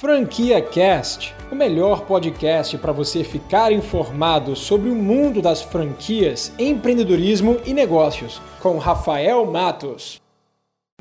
Franquia Cast, o melhor podcast para você ficar informado sobre o mundo das franquias, empreendedorismo e negócios, com Rafael Matos.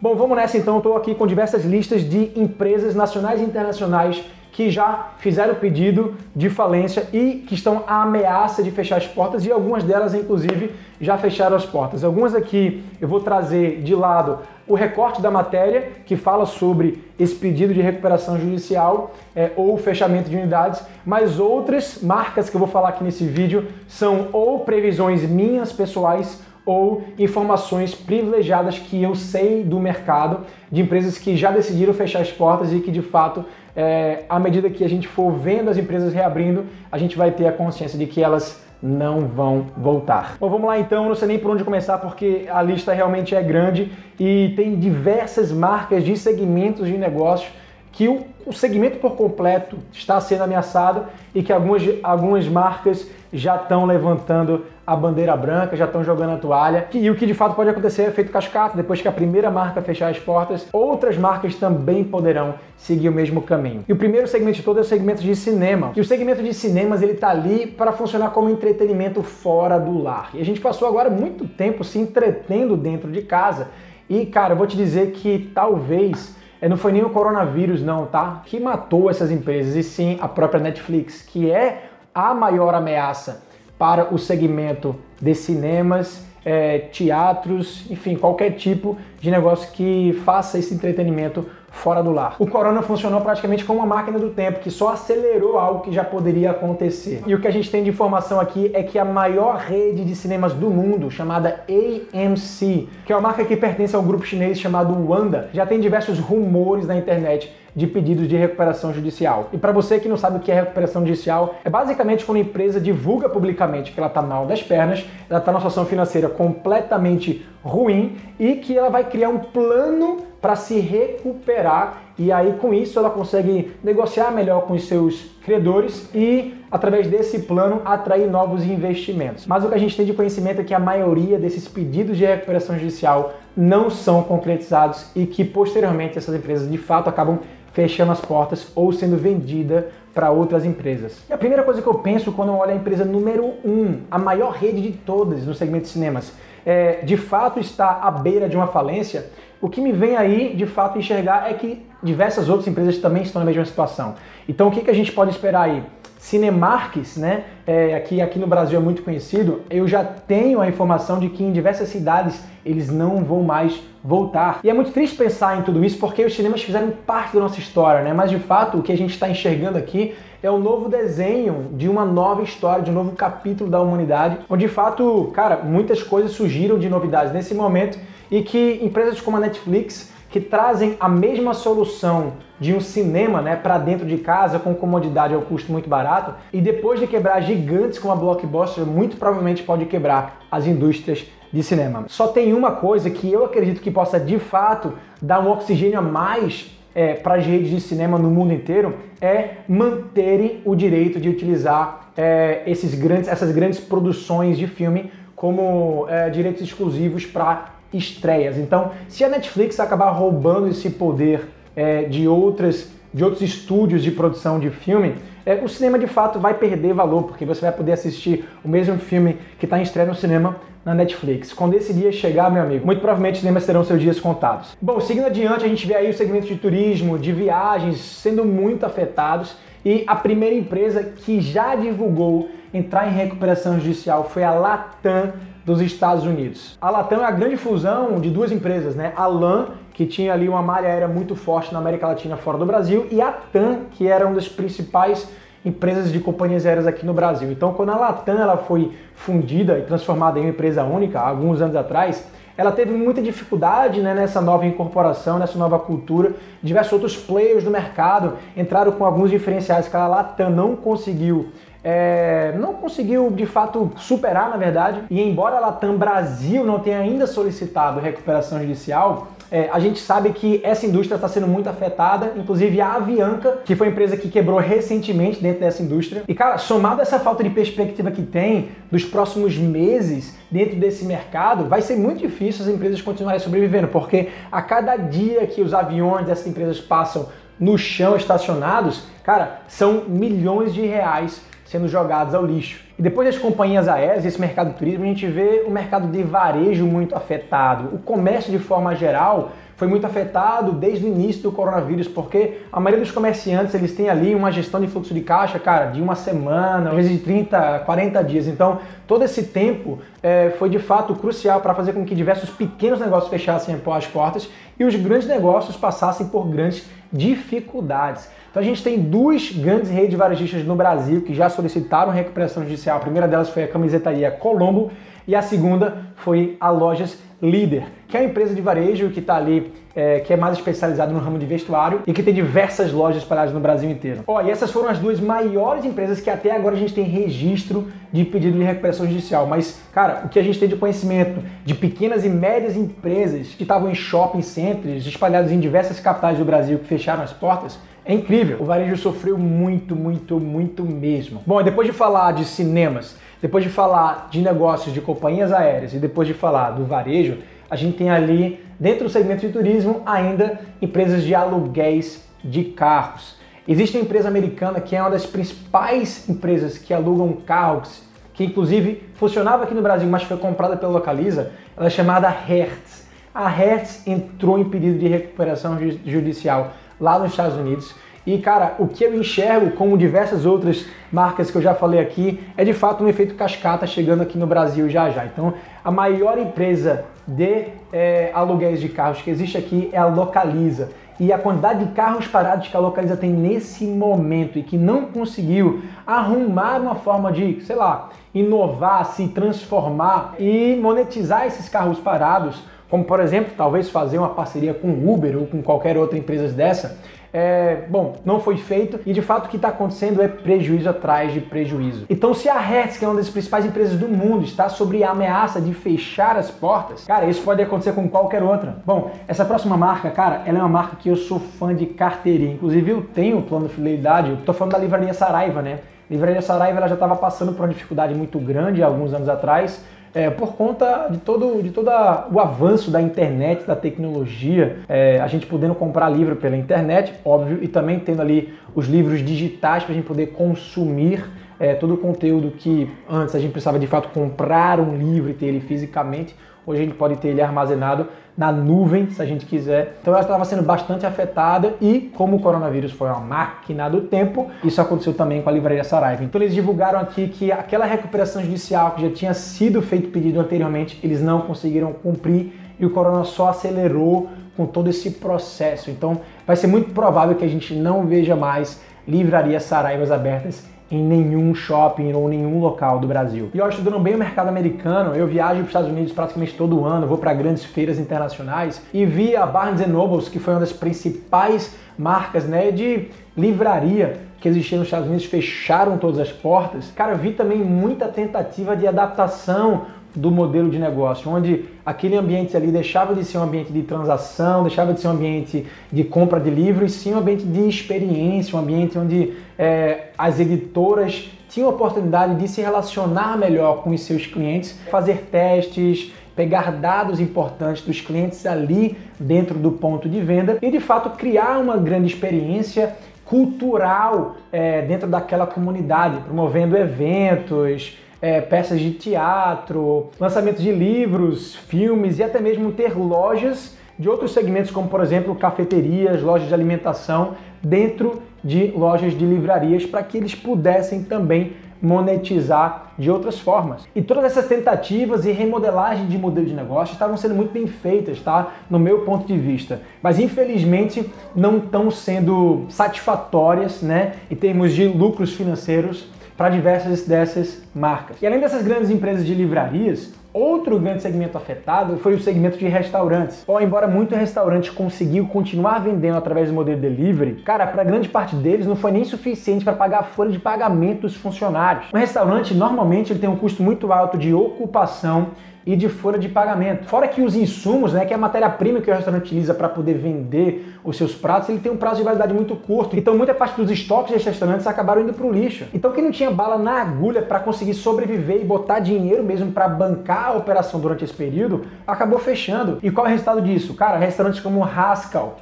Bom, vamos nessa então. Estou aqui com diversas listas de empresas nacionais e internacionais que já fizeram pedido de falência e que estão à ameaça de fechar as portas e algumas delas, inclusive, já fecharam as portas. Algumas aqui eu vou trazer de lado o recorte da matéria que fala sobre esse pedido de recuperação judicial é, ou fechamento de unidades, mas outras marcas que eu vou falar aqui nesse vídeo são ou previsões minhas pessoais ou informações privilegiadas que eu sei do mercado de empresas que já decidiram fechar as portas e que de fato, é, à medida que a gente for vendo as empresas reabrindo, a gente vai ter a consciência de que elas não vão voltar. Bom, vamos lá então, não sei nem por onde começar porque a lista realmente é grande e tem diversas marcas de segmentos de negócio que o, o segmento por completo está sendo ameaçado e que algumas, algumas marcas já estão levantando a bandeira branca, já estão jogando a toalha. E o que de fato pode acontecer é feito cascata, depois que a primeira marca fechar as portas, outras marcas também poderão seguir o mesmo caminho. E o primeiro segmento de todo é o segmento de cinema. E o segmento de cinemas ele está ali para funcionar como entretenimento fora do lar. E a gente passou agora muito tempo se entretendo dentro de casa. E cara, eu vou te dizer que talvez não foi nem o coronavírus não, tá? Que matou essas empresas e sim a própria Netflix, que é a maior ameaça para o segmento de cinemas, é, teatros, enfim, qualquer tipo de negócio que faça esse entretenimento fora do lar. O corona funcionou praticamente como uma máquina do tempo, que só acelerou algo que já poderia acontecer. E o que a gente tem de informação aqui é que a maior rede de cinemas do mundo, chamada AMC, que é uma marca que pertence ao grupo chinês chamado Wanda, já tem diversos rumores na internet de pedidos de recuperação judicial. E para você que não sabe o que é recuperação judicial, é basicamente quando a empresa divulga publicamente que ela está mal das pernas, ela está numa situação financeira completamente ruim e que ela vai criar um plano para se recuperar e aí com isso ela consegue negociar melhor com os seus credores e através desse plano atrair novos investimentos. Mas o que a gente tem de conhecimento é que a maioria desses pedidos de recuperação judicial não são concretizados e que posteriormente essas empresas de fato acabam fechando as portas ou sendo vendida para outras empresas. E a primeira coisa que eu penso quando eu olho a empresa número um, a maior rede de todas no segmento de cinemas, é, de fato está à beira de uma falência, o que me vem aí, de fato, enxergar é que diversas outras empresas também estão na mesma situação. Então, o que, que a gente pode esperar aí? Cinemarques, né, é, aqui, aqui no Brasil é muito conhecido, eu já tenho a informação de que em diversas cidades eles não vão mais voltar. E é muito triste pensar em tudo isso porque os cinemas fizeram parte da nossa história, né? Mas de fato o que a gente está enxergando aqui é um novo desenho de uma nova história, de um novo capítulo da humanidade, onde de fato, cara, muitas coisas surgiram de novidades nesse momento e que empresas como a Netflix que trazem a mesma solução de um cinema né, para dentro de casa com comodidade ao custo muito barato e depois de quebrar gigantes como a Blockbuster, muito provavelmente pode quebrar as indústrias de cinema. Só tem uma coisa que eu acredito que possa de fato dar um oxigênio a mais é, para as redes de cinema no mundo inteiro é manterem o direito de utilizar é, esses grandes, essas grandes produções de filme como é, direitos exclusivos para estreias. Então, se a Netflix acabar roubando esse poder é, de outras de outros estúdios de produção de filme, é, o cinema de fato vai perder valor, porque você vai poder assistir o mesmo filme que está em estreia no cinema na Netflix. Quando esse dia chegar, meu amigo, muito provavelmente os cinemas terão seus dias contados. Bom, seguindo adiante, a gente vê aí o segmento de turismo, de viagens sendo muito afetados e a primeira empresa que já divulgou entrar em recuperação judicial foi a Latam dos Estados Unidos. A Latam é a grande fusão de duas empresas, né? A LAN, que tinha ali uma malha aérea muito forte na América Latina fora do Brasil, e a TAM, que era uma das principais empresas de companhias aéreas aqui no Brasil. Então, quando a Latam ela foi fundida e transformada em uma empresa única, alguns anos atrás, ela teve muita dificuldade né, nessa nova incorporação, nessa nova cultura. Diversos outros players do mercado entraram com alguns diferenciais que a Latam não conseguiu é, não conseguiu de fato superar, na verdade. E embora a Latam Brasil não tenha ainda solicitado recuperação judicial, é, a gente sabe que essa indústria está sendo muito afetada, inclusive a Avianca, que foi a empresa que quebrou recentemente dentro dessa indústria. E cara, somado a essa falta de perspectiva que tem dos próximos meses dentro desse mercado, vai ser muito difícil as empresas continuarem sobrevivendo, porque a cada dia que os aviões dessas empresas passam no chão estacionados, cara, são milhões de reais sendo jogados ao lixo. E depois das companhias aéreas, esse mercado de turismo, a gente vê o mercado de varejo muito afetado. O comércio, de forma geral, foi muito afetado desde o início do coronavírus, porque a maioria dos comerciantes eles têm ali uma gestão de fluxo de caixa, cara, de uma semana, às vezes de 30, 40 dias. Então, todo esse tempo é, foi de fato crucial para fazer com que diversos pequenos negócios fechassem as portas e os grandes negócios passassem por grandes dificuldades. Então a gente tem duas grandes redes varejistas no Brasil que já solicitaram recuperação judicial. A primeira delas foi a camisetaria Colombo e a segunda foi a Lojas Líder, que é uma empresa de varejo que está ali, é, que é mais especializada no ramo de vestuário e que tem diversas lojas espalhadas no Brasil inteiro. Ó, e essas foram as duas maiores empresas que até agora a gente tem registro de pedido de recuperação judicial. Mas, cara, o que a gente tem de conhecimento de pequenas e médias empresas que estavam em shopping centers espalhados em diversas capitais do Brasil que fecharam as portas, é incrível. O varejo sofreu muito, muito, muito mesmo. Bom, depois de falar de cinemas, depois de falar de negócios de companhias aéreas e depois de falar do varejo, a gente tem ali, dentro do segmento de turismo, ainda empresas de aluguéis de carros. Existe uma empresa americana que é uma das principais empresas que alugam carros, que inclusive funcionava aqui no Brasil, mas foi comprada pela Localiza, ela é chamada Hertz. A Hertz entrou em pedido de recuperação judicial lá nos Estados Unidos e, cara, o que eu enxergo, como diversas outras marcas que eu já falei aqui, é de fato um efeito cascata chegando aqui no Brasil já já. Então, a maior empresa de é, aluguéis de carros que existe aqui é a Localiza. E a quantidade de carros parados que a Localiza tem nesse momento e que não conseguiu arrumar uma forma de, sei lá, inovar, se transformar e monetizar esses carros parados, como por exemplo, talvez fazer uma parceria com Uber ou com qualquer outra empresa dessa, é, bom, não foi feito e de fato o que está acontecendo é prejuízo atrás de prejuízo. Então, se a Hertz, que é uma das principais empresas do mundo, está sobre a ameaça de fechar as portas, cara, isso pode acontecer com qualquer outra. Bom, essa próxima marca, cara, ela é uma marca que eu sou fã de carteirinha. Inclusive, eu tenho plano de fidelidade, eu tô falando da Livraria Saraiva, né? Livraria Saraiva ela já estava passando por uma dificuldade muito grande há alguns anos atrás é, por conta de todo, de todo o avanço da internet, da tecnologia, é, a gente podendo comprar livro pela internet, óbvio, e também tendo ali os livros digitais para a gente poder consumir é, todo o conteúdo que antes a gente precisava de fato comprar um livro e ter ele fisicamente. Hoje a gente pode ter ele armazenado na nuvem, se a gente quiser. Então ela estava sendo bastante afetada e, como o coronavírus foi uma máquina do tempo, isso aconteceu também com a livraria Saraiva. Então eles divulgaram aqui que aquela recuperação judicial que já tinha sido feito pedido anteriormente, eles não conseguiram cumprir e o corona só acelerou com todo esse processo. Então vai ser muito provável que a gente não veja mais livrarias Saraivas abertas em nenhum shopping ou nenhum local do Brasil. E eu estudando bem o mercado americano, eu viajo para os Estados Unidos praticamente todo ano, vou para grandes feiras internacionais e vi a Barnes Nobles, que foi uma das principais marcas né, de livraria que existia nos Estados Unidos, fecharam todas as portas. Cara, vi também muita tentativa de adaptação do modelo de negócio, onde aquele ambiente ali deixava de ser um ambiente de transação, deixava de ser um ambiente de compra de livros, sim um ambiente de experiência, um ambiente onde é, as editoras tinham a oportunidade de se relacionar melhor com os seus clientes, fazer testes, pegar dados importantes dos clientes ali dentro do ponto de venda e de fato criar uma grande experiência cultural é, dentro daquela comunidade, promovendo eventos, é, peças de teatro, lançamentos de livros, filmes e até mesmo ter lojas de outros segmentos, como por exemplo cafeterias, lojas de alimentação, dentro de lojas de livrarias, para que eles pudessem também monetizar de outras formas. E todas essas tentativas e remodelagem de modelo de negócio estavam sendo muito bem feitas, tá? No meu ponto de vista. Mas infelizmente não estão sendo satisfatórias, né? Em termos de lucros financeiros para diversas dessas marcas. E além dessas grandes empresas de livrarias, Outro grande segmento afetado foi o segmento de restaurantes. Bom, embora muito restaurante conseguiu continuar vendendo através do modelo delivery, cara, para grande parte deles não foi nem suficiente para pagar a folha de pagamento dos funcionários. Um restaurante normalmente ele tem um custo muito alto de ocupação e de folha de pagamento. Fora que os insumos, né, que é a matéria-prima que o restaurante utiliza para poder vender os seus pratos, ele tem um prazo de validade muito curto. Então muita parte dos estoques desses restaurantes acabaram indo para o lixo. Então quem não tinha bala na agulha para conseguir sobreviver e botar dinheiro mesmo para bancar a operação durante esse período, acabou fechando. E qual é o resultado disso? Cara, restaurantes como Haskell,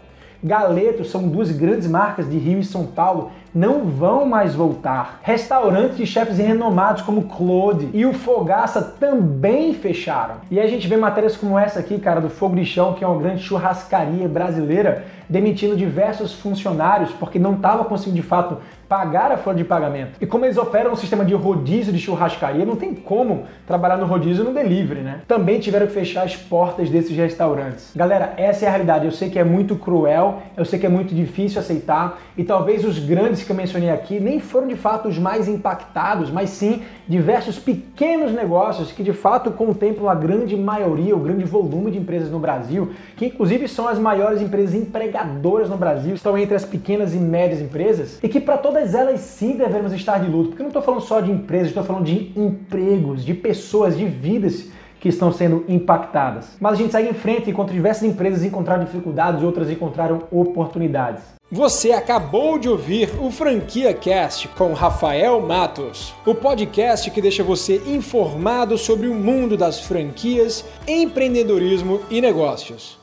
Galeto são duas grandes marcas de Rio e São Paulo não vão mais voltar. Restaurantes de chefes renomados como Claude e o Fogaça também fecharam. E a gente vê matérias como essa aqui, cara, do Fogo de Chão, que é uma grande churrascaria brasileira, demitindo diversos funcionários porque não estava conseguindo de fato pagar a folha de pagamento. E como eles operam um sistema de rodízio de churrascaria, não tem como trabalhar no rodízio no delivery, né? Também tiveram que fechar as portas desses restaurantes. Galera, essa é a realidade. Eu sei que é muito cruel, eu sei que é muito difícil aceitar e talvez os grandes que eu mencionei aqui nem foram de fato os mais impactados, mas sim diversos pequenos negócios que de fato contemplam a grande maioria, o grande volume de empresas no Brasil, que inclusive são as maiores empresas empregadoras no Brasil, estão entre as pequenas e médias empresas e que para toda todas elas sim devemos estar de luto, porque não estou falando só de empresas, estou falando de empregos, de pessoas, de vidas que estão sendo impactadas. Mas a gente segue em frente enquanto diversas empresas encontraram dificuldades, outras encontraram oportunidades. Você acabou de ouvir o Franquia Cast com Rafael Matos, o podcast que deixa você informado sobre o mundo das franquias, empreendedorismo e negócios.